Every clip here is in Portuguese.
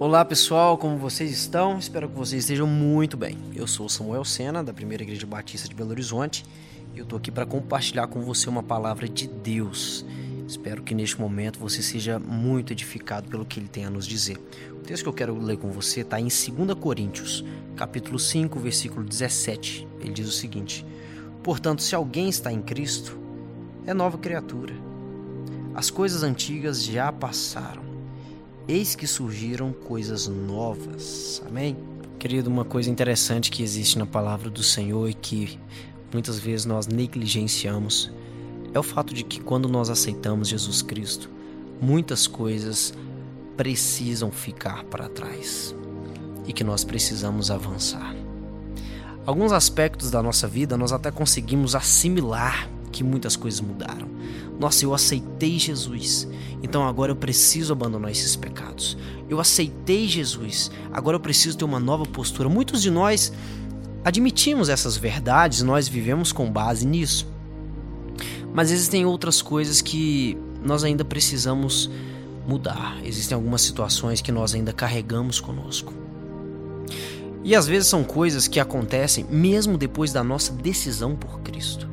Olá pessoal, como vocês estão? Espero que vocês estejam muito bem. Eu sou Samuel Sena, da Primeira Igreja Batista de Belo Horizonte, e eu estou aqui para compartilhar com você uma palavra de Deus. Espero que neste momento você seja muito edificado pelo que ele tem a nos dizer. O texto que eu quero ler com você está em 2 Coríntios, capítulo 5, versículo 17. Ele diz o seguinte: Portanto, se alguém está em Cristo, é nova criatura. As coisas antigas já passaram eis que surgiram coisas novas. Amém? Querido, uma coisa interessante que existe na palavra do Senhor e que muitas vezes nós negligenciamos é o fato de que quando nós aceitamos Jesus Cristo, muitas coisas precisam ficar para trás e que nós precisamos avançar. Alguns aspectos da nossa vida nós até conseguimos assimilar que muitas coisas mudaram. Nossa, eu aceitei Jesus, então agora eu preciso abandonar esses pecados. Eu aceitei Jesus, agora eu preciso ter uma nova postura. Muitos de nós admitimos essas verdades, nós vivemos com base nisso. Mas existem outras coisas que nós ainda precisamos mudar. Existem algumas situações que nós ainda carregamos conosco. E às vezes são coisas que acontecem mesmo depois da nossa decisão por Cristo.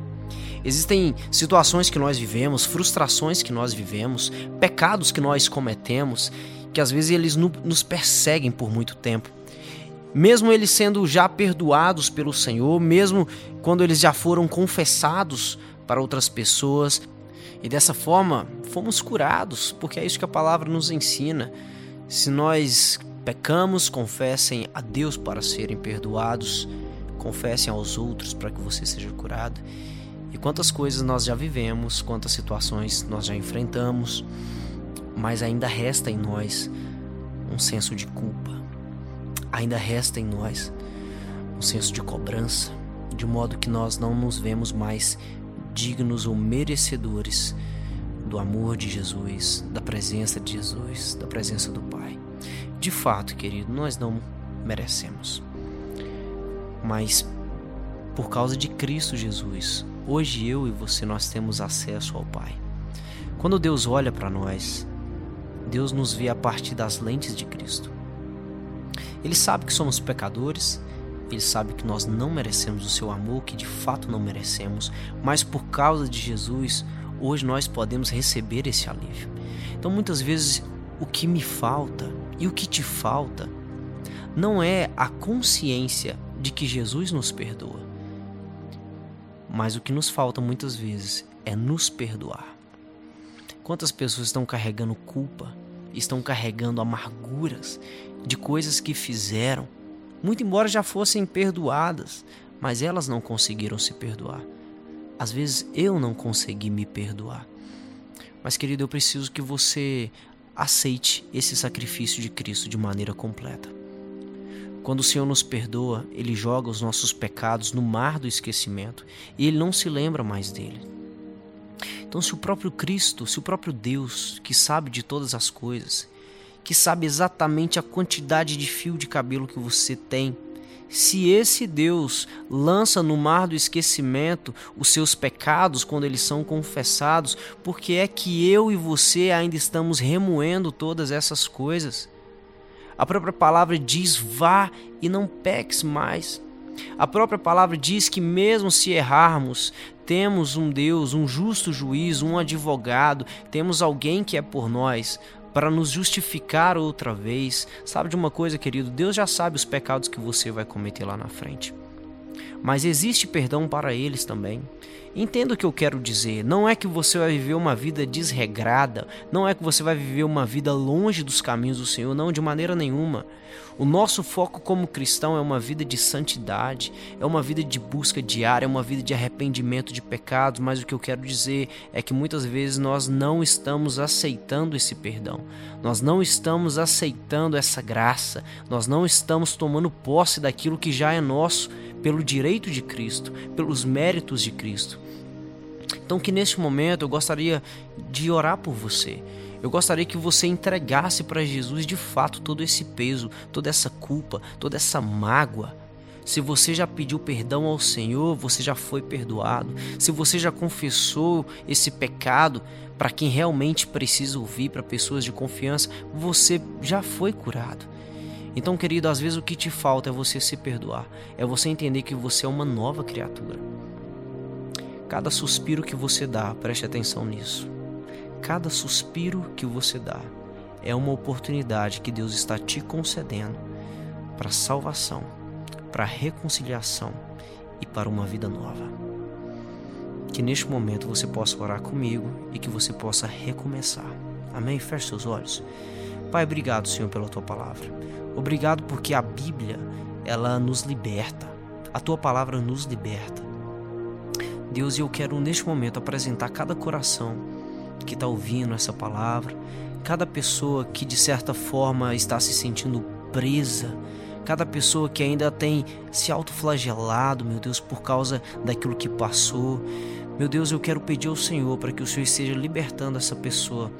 Existem situações que nós vivemos, frustrações que nós vivemos, pecados que nós cometemos, que às vezes eles nos perseguem por muito tempo. Mesmo eles sendo já perdoados pelo Senhor, mesmo quando eles já foram confessados para outras pessoas, e dessa forma fomos curados, porque é isso que a palavra nos ensina. Se nós pecamos, confessem a Deus para serem perdoados, confessem aos outros para que você seja curado. E quantas coisas nós já vivemos, quantas situações nós já enfrentamos, mas ainda resta em nós um senso de culpa. Ainda resta em nós um senso de cobrança, de modo que nós não nos vemos mais dignos ou merecedores do amor de Jesus, da presença de Jesus, da presença do Pai. De fato, querido, nós não merecemos. Mas por causa de Cristo Jesus, hoje eu e você nós temos acesso ao Pai. Quando Deus olha para nós, Deus nos vê a partir das lentes de Cristo. Ele sabe que somos pecadores, ele sabe que nós não merecemos o seu amor, que de fato não merecemos, mas por causa de Jesus, hoje nós podemos receber esse alívio. Então muitas vezes o que me falta e o que te falta não é a consciência de que Jesus nos perdoa, mas o que nos falta muitas vezes é nos perdoar. Quantas pessoas estão carregando culpa, estão carregando amarguras de coisas que fizeram, muito embora já fossem perdoadas, mas elas não conseguiram se perdoar. Às vezes eu não consegui me perdoar. Mas, querido, eu preciso que você aceite esse sacrifício de Cristo de maneira completa. Quando o Senhor nos perdoa, Ele joga os nossos pecados no mar do esquecimento e Ele não se lembra mais dele. Então, se o próprio Cristo, se o próprio Deus, que sabe de todas as coisas, que sabe exatamente a quantidade de fio de cabelo que você tem, se esse Deus lança no mar do esquecimento os seus pecados quando eles são confessados, por que é que eu e você ainda estamos remoendo todas essas coisas? A própria palavra diz: vá e não peques mais. A própria palavra diz que, mesmo se errarmos, temos um Deus, um justo juiz, um advogado, temos alguém que é por nós para nos justificar outra vez. Sabe de uma coisa, querido? Deus já sabe os pecados que você vai cometer lá na frente mas existe perdão para eles também. Entenda o que eu quero dizer. Não é que você vai viver uma vida desregrada, não é que você vai viver uma vida longe dos caminhos do Senhor, não, de maneira nenhuma. O nosso foco como cristão é uma vida de santidade, é uma vida de busca diária, é uma vida de arrependimento de pecados, mas o que eu quero dizer é que muitas vezes nós não estamos aceitando esse perdão, nós não estamos aceitando essa graça, nós não estamos tomando posse daquilo que já é nosso pelo direito de Cristo, pelos méritos de Cristo. Então, que neste momento eu gostaria de orar por você. Eu gostaria que você entregasse para Jesus de fato todo esse peso, toda essa culpa, toda essa mágoa. Se você já pediu perdão ao Senhor, você já foi perdoado. Se você já confessou esse pecado para quem realmente precisa ouvir, para pessoas de confiança, você já foi curado. Então, querido, às vezes o que te falta é você se perdoar, é você entender que você é uma nova criatura. Cada suspiro que você dá, preste atenção nisso. Cada suspiro que você dá é uma oportunidade que Deus está te concedendo para salvação, para reconciliação e para uma vida nova. Que neste momento você possa orar comigo e que você possa recomeçar. Amém? Feche seus olhos. Pai, obrigado, Senhor, pela tua palavra. Obrigado porque a Bíblia, ela nos liberta. A tua palavra nos liberta. Deus, eu quero neste momento apresentar cada coração que está ouvindo essa palavra, cada pessoa que de certa forma está se sentindo presa, cada pessoa que ainda tem se autoflagelado, meu Deus, por causa daquilo que passou. Meu Deus, eu quero pedir ao Senhor para que o Senhor esteja libertando essa pessoa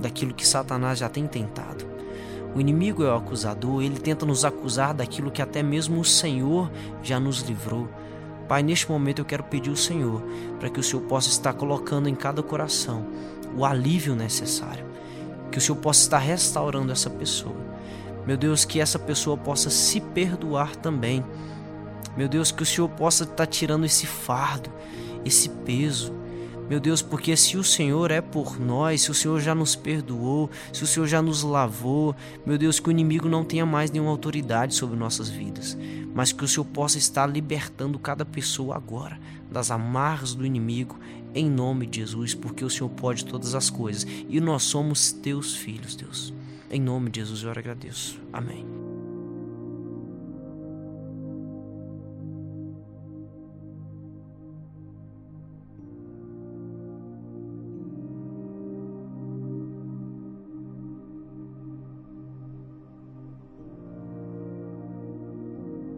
daquilo que Satanás já tem tentado. O inimigo é o acusador, ele tenta nos acusar daquilo que até mesmo o Senhor já nos livrou. Pai, neste momento eu quero pedir ao Senhor para que o Senhor possa estar colocando em cada coração o alívio necessário, que o Senhor possa estar restaurando essa pessoa. Meu Deus, que essa pessoa possa se perdoar também. Meu Deus, que o Senhor possa estar tirando esse fardo, esse peso. Meu Deus, porque se o Senhor é por nós, se o Senhor já nos perdoou, se o Senhor já nos lavou, meu Deus, que o inimigo não tenha mais nenhuma autoridade sobre nossas vidas, mas que o Senhor possa estar libertando cada pessoa agora das amarras do inimigo, em nome de Jesus, porque o Senhor pode todas as coisas e nós somos teus filhos, Deus. Em nome de Jesus eu agradeço. Amém.